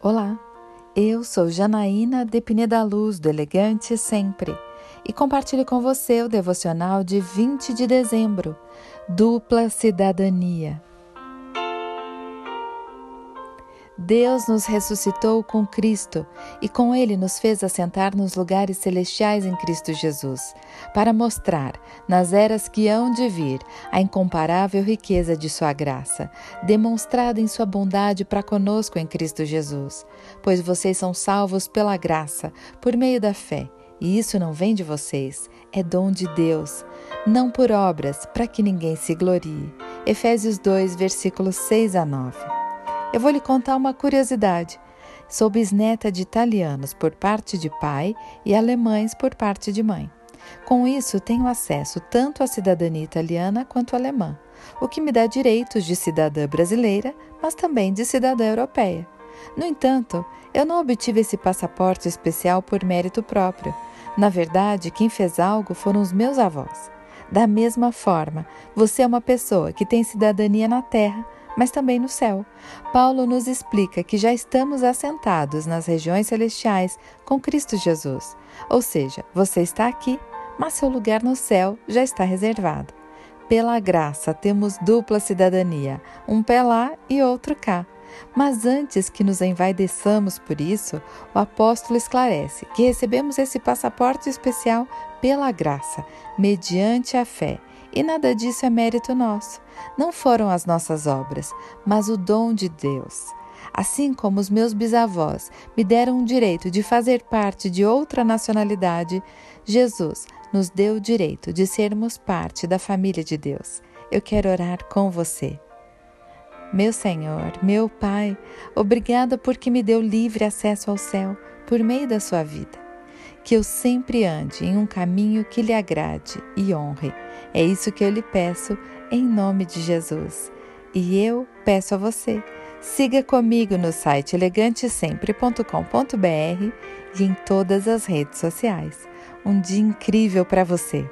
Olá, eu sou Janaína Depine da Luz, do Elegante Sempre, e compartilho com você o devocional de 20 de dezembro, Dupla Cidadania. Deus nos ressuscitou com Cristo e com Ele nos fez assentar nos lugares celestiais em Cristo Jesus, para mostrar, nas eras que hão de vir, a incomparável riqueza de Sua graça, demonstrada em Sua bondade para conosco em Cristo Jesus. Pois vocês são salvos pela graça, por meio da fé. E isso não vem de vocês, é dom de Deus, não por obras, para que ninguém se glorie. Efésios 2, versículos 6 a 9. Eu vou lhe contar uma curiosidade. Sou bisneta de italianos por parte de pai e alemães por parte de mãe. Com isso, tenho acesso tanto à cidadania italiana quanto alemã, o que me dá direitos de cidadã brasileira, mas também de cidadã europeia. No entanto, eu não obtive esse passaporte especial por mérito próprio. Na verdade, quem fez algo foram os meus avós. Da mesma forma, você é uma pessoa que tem cidadania na terra, mas também no céu. Paulo nos explica que já estamos assentados nas regiões celestiais com Cristo Jesus. Ou seja, você está aqui, mas seu lugar no céu já está reservado. Pela graça temos dupla cidadania, um pé lá e outro cá. Mas antes que nos envaideçamos por isso, o apóstolo esclarece que recebemos esse passaporte especial pela graça, mediante a fé. E nada disso é mérito nosso. Não foram as nossas obras, mas o dom de Deus. Assim como os meus bisavós me deram o direito de fazer parte de outra nacionalidade, Jesus nos deu o direito de sermos parte da família de Deus. Eu quero orar com você. Meu Senhor, meu Pai, obrigada porque me deu livre acesso ao céu por meio da sua vida que eu sempre ande em um caminho que lhe agrade e honre. É isso que eu lhe peço, em nome de Jesus. E eu peço a você, siga comigo no site elegantesempre.com.br e em todas as redes sociais. Um dia incrível para você!